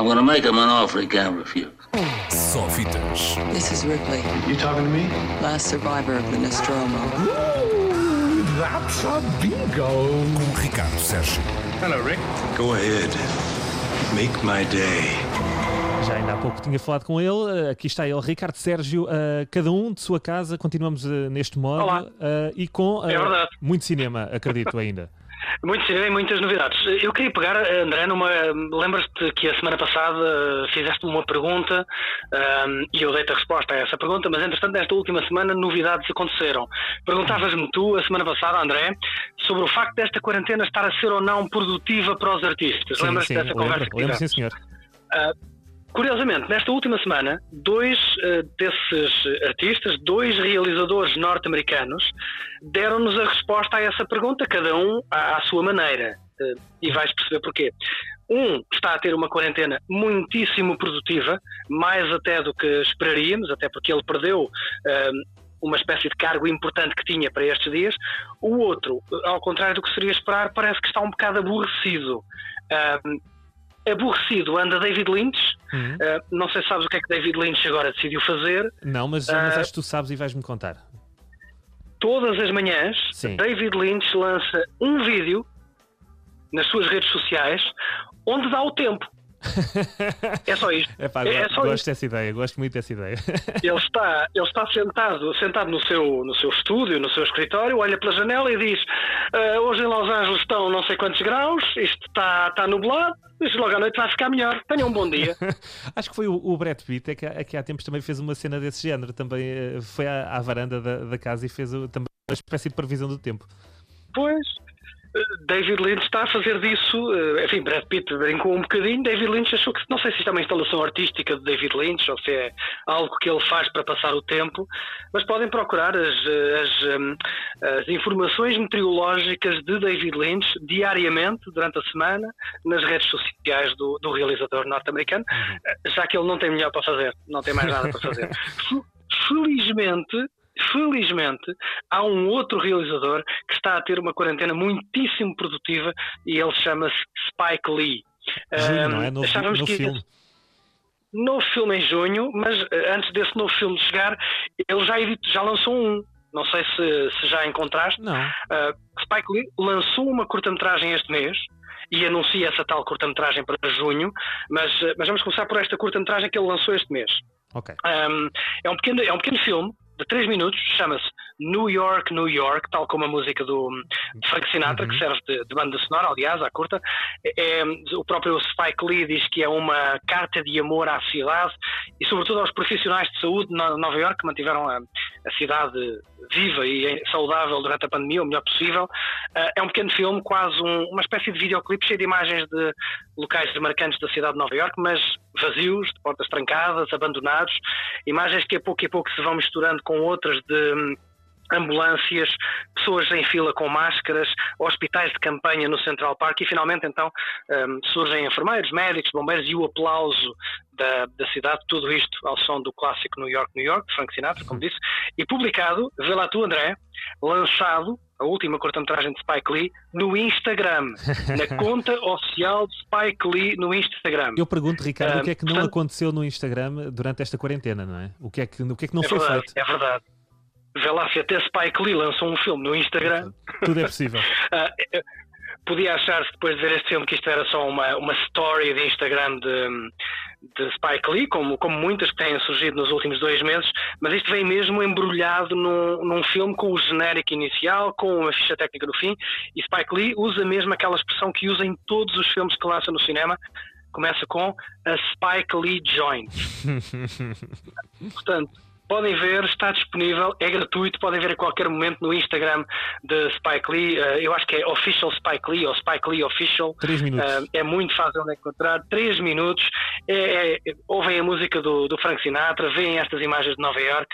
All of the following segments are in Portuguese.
I'm gonna make him an offer he can't refuse. Só fitas. This is Ripley, You talking to me? last survivor of the Nostromo. Ooh, that's a bingo. Com Ricardo Sérgio. Hello, Rick. Go ahead. Make my day. Já ainda há pouco tinha falado com ele, eh, aqui está ele, Ricardo Sérgio, eh, cada um de sua casa, continuamos eh, neste modo Olá. eh, e com É verdade. muito cinema, acredito ainda. Muito cinema e muitas novidades. Eu queria pegar, André, numa. Lembras-te que a semana passada fizeste uma pergunta ahm, e eu dei-te a resposta a essa pergunta, mas entretanto, nesta última semana, novidades aconteceram. Perguntavas-me tu, a semana passada, André, sobre o facto desta quarentena estar a ser ou não produtiva para os artistas. Lembras-te dessa lembro, conversa que lembro, sim tivemos? senhor. Curiosamente, nesta última semana, dois eh, desses artistas, dois realizadores norte-americanos, deram-nos a resposta a essa pergunta, cada um à, à sua maneira. Eh, e vais perceber porquê. Um está a ter uma quarentena muitíssimo produtiva, mais até do que esperaríamos, até porque ele perdeu eh, uma espécie de cargo importante que tinha para estes dias. O outro, ao contrário do que seria esperar, parece que está um bocado aborrecido. Ah, aborrecido anda David Lynch. Uhum. Uh, não sei se sabes o que é que David Lynch agora decidiu fazer. Não, mas, Ah. mas acho que tu sabes e vais-me contar. Todas as manhãs, Sim. David Lynch lança um vídeo nas suas redes sociais onde dá o tempo. É só isto. Epá, é, é só gosto isto. dessa ideia, gosto muito dessa ideia. Ele está, ele está sentado, sentado no seu, no seu estúdio, no seu escritório, olha pela janela e diz: "Ah, Hoje em Los Angeles estão não sei quantos graus, isto está, está nublado, isto logo à noite vai ficar melhor. Tenham um bom dia. Acho que foi o, o Brad Pitt é que, é que há tempos também fez uma cena desse género. Também eh, foi à, à varanda da, da casa e fez também uma espécie de previsão do tempo. Pois, David Lynch está a fazer disso, eh, enfim, Brad Pitt brincou um bocadinho, David Lynch achou que, não sei se isto é uma instalação artística de David Lynch ou se é algo que ele faz para passar o tempo, mas podem procurar as, as, hum, as informações meteorológicas de David Lynch diariamente, durante a semana, nas redes sociais do, do realizador norte-americano, eh, já que ele não tem melhor para fazer, não tem mais nada para fazer. Fe- Felizmente, felizmente, há um outro realizador que está a ter uma quarentena muitíssimo produtiva e ele chama-se Spike Lee. Junho, Ahm, não é? Novo, achávamos novo que- filme. Novo filme em junho, mas eh, antes desse novo filme chegar, ele já, edit- já lançou um. Não sei se, se já encontraste. Não. Uh, Spike Lee lançou uma curta-metragem este mês e anuncia essa tal curta-metragem para junho, mas, uh, mas vamos começar por esta curta-metragem que ele lançou este mês. Ok. Um, é, um pequeno, é um pequeno filme de 3 minutos, chama-se New York, New York, tal como a música do de Frank Sinatra, que serve de, de banda sonora, aliás, à curta. É, é, o próprio Spike Lee diz que é uma carta de amor à cidade e, sobretudo, aos profissionais de saúde de No- Nova York que mantiveram a, a cidade viva e saudável durante a pandemia, o melhor possível. Ah, é um pequeno filme, quase um- uma espécie de videoclipe cheio de imagens de locais marcantes da cidade de Nova York, mas vazios, de portas trancadas, abandonados, imagens que a pouco e pouco se vão misturando com outras de hum, ambulâncias, pessoas em fila com máscaras, hospitais de campanha no Central Park e finalmente então hum, surgem enfermeiros, médicos, bombeiros e o aplauso da, da cidade, tudo isto ao som do clássico New York, New York, de Frank Sinatra, como disse, e publicado, vê lá tu André, lançado, a última cortometragem de Spike Lee, no Instagram, na conta oficial de Spike Lee no Instagram. Eu pergunto, Ricardo, Ah, o que é que não portanto- aconteceu no Instagram durante esta quarentena, não é? O que é que, o que, é que não é foi verdade, feito? é verdade. Vê lá se até Spike Lee lançou um filme no Instagram. Tudo é possível. Eh, podia achar-se depois de ver este filme que isto era só uma, uma story de Instagram de, de Spike Lee, como, como muitas que têm surgido nos últimos dois meses, mas isto vem mesmo embrulhado num, num filme com o genérico inicial, com uma ficha técnica no fim, e Spike Lee usa mesmo aquela expressão que usa em todos os filmes que lança no cinema, começa com a Spike Lee Joint. Portanto, podem ver, está disponível, é gratuito, podem ver a qualquer momento no Instagram de Spike Lee. eh, eu acho que é Official Spike Lee ou Spike Lee Official. Três minutos. Eh, é muito fácil de encontrar, três minutos. É, é- ouvem a música do, do Frank Sinatra, veem estas imagens de Nova York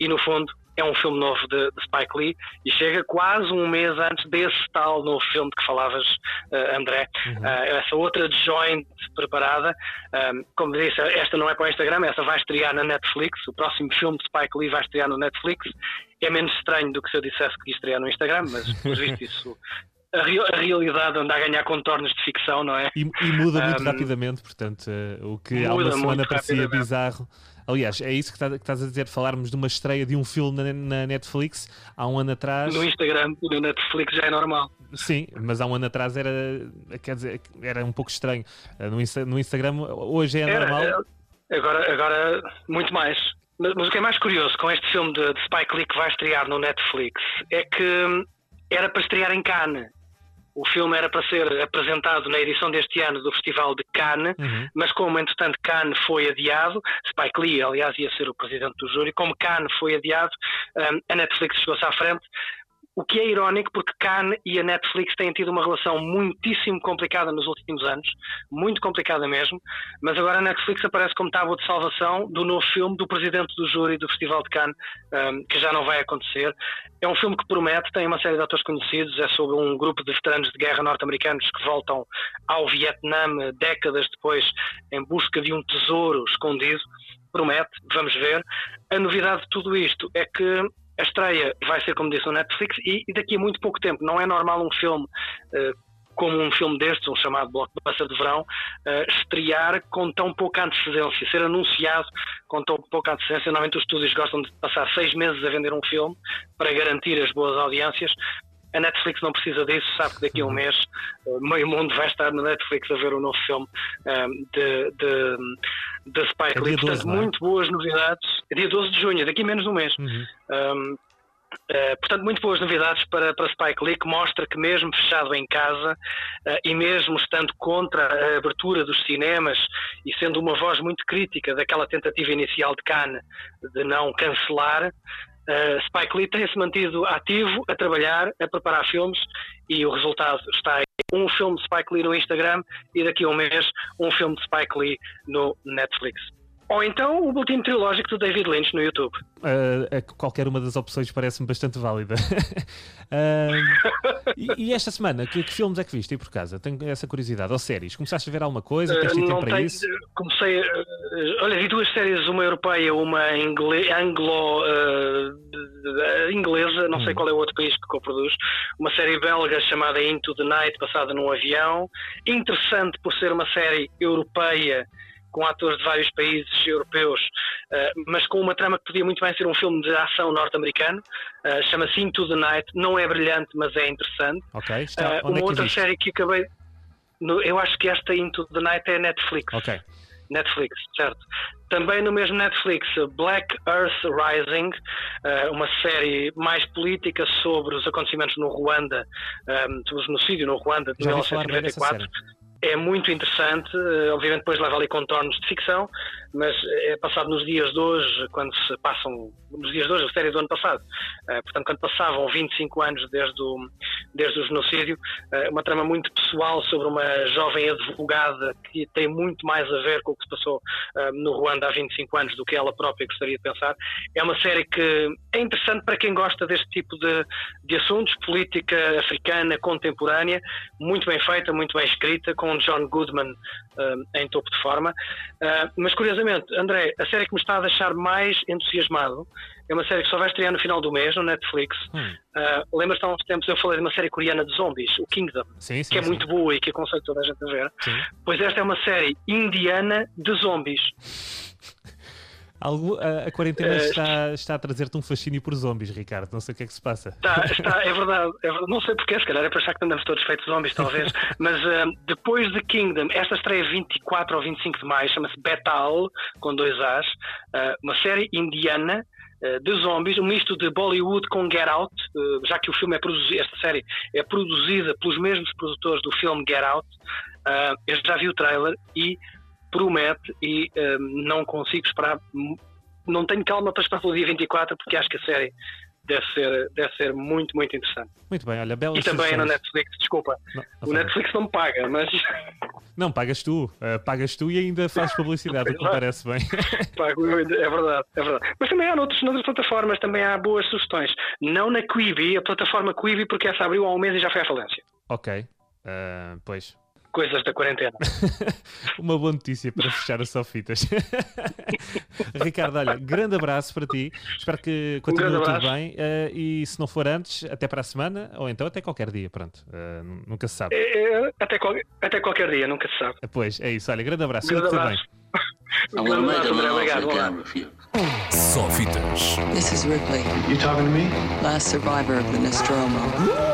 e, no fundo, é um filme novo de, de Spike Lee e chega quase um mês antes desse tal novo filme de que falavas, eh, André. Eh, essa outra joint preparada, um, como disse, esta não é para o Instagram, essa vai estrear na Netflix. O próximo filme de Spike Lee vai estrear no Netflix. É menos estranho do que se eu dissesse que ia estrear no Instagram, mas por visto isso a, rea- a realidade anda a ganhar contornos de ficção, não é? E, e muda muito Um, rapidamente, portanto, eh, o que há uma semana parecia bizarro. Aliás, é isso que, tá- que estás a dizer, falarmos de uma estreia de um filme na, na Netflix há um ano atrás. No Instagram e no Netflix já é normal. Sim, mas há um ano atrás era, quer dizer, era um pouco estranho. Eh, No, Insta- no Instagram hoje é Era, normal. é, agora, agora, muito mais. Mas, mas o que é mais curioso com este filme de, de Spike Lee que vai estrear no Netflix é que hum, era para estrear em Cannes. O filme era para ser apresentado na edição deste ano do Festival de Cannes, Uhum. mas como entretanto Cannes foi adiado, Spike Lee, aliás, ia ser o presidente do júri, como Cannes foi adiado, hum, a Netflix chegou-se à frente. O que é irónico porque Cannes e a Netflix têm tido uma relação muitíssimo complicada nos últimos anos, muito complicada mesmo, mas agora a Netflix aparece como tábua de salvação do novo filme do presidente do júri do Festival de Cannes, um, que já não vai acontecer. É um filme que promete, tem uma série de atores conhecidos, é sobre um grupo de veteranos de guerra norte-americanos que voltam ao Vietnã décadas depois em busca de um tesouro escondido. Promete, vamos ver. A novidade de tudo isto é que a estreia vai ser, como disse, no Netflix e, e daqui a muito pouco tempo. Não é normal um filme eh, como um filme destes, um chamado blockbuster de verão, eh, estrear com tão pouca antecedência, ser anunciado com tão pouca antecedência. Normalmente os estúdios gostam de passar seis meses a vender um filme para garantir as boas audiências. A Netflix não precisa disso, sabe que daqui a um mês eh, meio mundo vai estar na Netflix a ver o novo filme eh, de, de, de Spike É Lee. 12, Portanto, não é? muito boas novidades. É dia 12 de junho, daqui a menos de um mês. Uhum. Um, eh, portanto, muito boas novidades para, para Spike Lee, que mostra que mesmo fechado em casa eh, e mesmo estando contra a abertura dos cinemas e sendo uma voz muito crítica daquela tentativa inicial de Cannes de não cancelar, eh, Spike Lee tem-se mantido ativo, a trabalhar, a preparar filmes e o resultado está aí. Um filme de Spike Lee no Instagram e daqui a um mês um filme de Spike Lee no Netflix. Ou então o boletim trilógico do David Lynch no YouTube. Uh, qualquer uma das opções parece-me bastante válida. Um, e, e esta semana, que, que filmes é que viste aí por casa? Tenho essa curiosidade. Ou séries? Começaste a ver alguma coisa? Tens Uh, não para tenho- isso? Comecei, uh, olha, vi duas séries, uma europeia, uma ingle, anglo uh, inglesa, não sei Hum. qual é o outro país que coproduz, uma série belga chamada Into the Night, passada num avião, interessante por ser uma série europeia com atores de vários países europeus, uh, mas com uma trama que podia muito bem ser um filme de ação norte-americano, uh, chama-se Into the Night, não é brilhante, mas é interessante. Ok, está. Uh, Onde uma é que outra existe? série que acabei. eu acho que esta Into the Night é Netflix. Ok. Netflix, certo. Também no mesmo Netflix, Black Earth Rising, eh, uma série mais política sobre os acontecimentos no Ruanda, eh, sobre o genocídio no Ruanda de Já ouvi falar bem dessa 1994. É muito interessante, eh, obviamente depois leva ali contornos de ficção, mas é passado nos dias de hoje, quando se passam, nos dias de hoje, a série do ano passado, Eh, portanto, quando passavam 25 anos desde o, desde o genocídio, eh, uma trama muito pessoal sobre uma jovem advogada que tem muito mais a ver com o que se passou eh, no Ruanda há 25 anos do que ela própria gostaria de pensar. É uma série que é interessante para quem gosta deste tipo de, de assuntos, política africana contemporânea, muito bem feita, muito bem escrita, com John Goodman eh, em topo de forma. Eh, mas curiosamente, André, a série que me está a deixar mais entusiasmado é uma série que só vai estrear no final do mês no Netflix. Hum. Uh, Lembras-te há uns tempos eu falei de uma série coreana de zombies, o Kingdom, Sim, sim. que é sim. muito boa e que aconselho toda a gente a ver. Pois esta é uma série indiana de zombies. Algo, a, a quarentena Eh, está, está a trazer-te um fascínio por zombies, Ricardo. Não sei o que é que se passa. Está, está, é, verdade, é verdade. Não sei porquê, se calhar é para achar que andamos todos feitos zombies, talvez. Mas uh, depois de Kingdom, esta estreia 24 ou 25 de maio, chama-se Betal, com dois As, uh, uma série indiana uh, de zombies, um misto de Bollywood com Get Out, uh, já que o filme é produzido, esta série é produzida pelos mesmos produtores do filme Get Out. Uh, eu já vi o trailer e promete e uh, não consigo esperar, não tenho calma para esperar pelo dia 24 porque acho que a série deve ser, deve ser muito, muito interessante. Muito bem, olha, belas E também é no sugestões. Netflix, desculpa. Não, não O. Netflix não me paga, mas Não, pagas tu. Uh, pagas tu e ainda fazes publicidade, o que me parece bem. pago é verdade, é verdade. Mas também há noutros, noutras plataformas, também há boas sugestões. Não na Quibi, a plataforma Quibi, porque essa abriu há um mês e já foi à falência. ok. Uh, pois. Coisas da quarentena. Uma boa notícia para fechar o Sofitas. Ricardo, olha, grande abraço para ti. Espero que continue grande tudo bem. eh, e se não for antes, até para a semana, ou então até qualquer dia. Pronto, eh, nunca se sabe. É, é, até, qual- até qualquer dia, nunca se sabe. Pois, é isso. Olha, grande abraço. Grande Tudo bem. abraço. I'm Grande abraço, André. Obrigado. Olá. Sofitas. This is Ripley, You talking to me? last survivor of the Nostromo.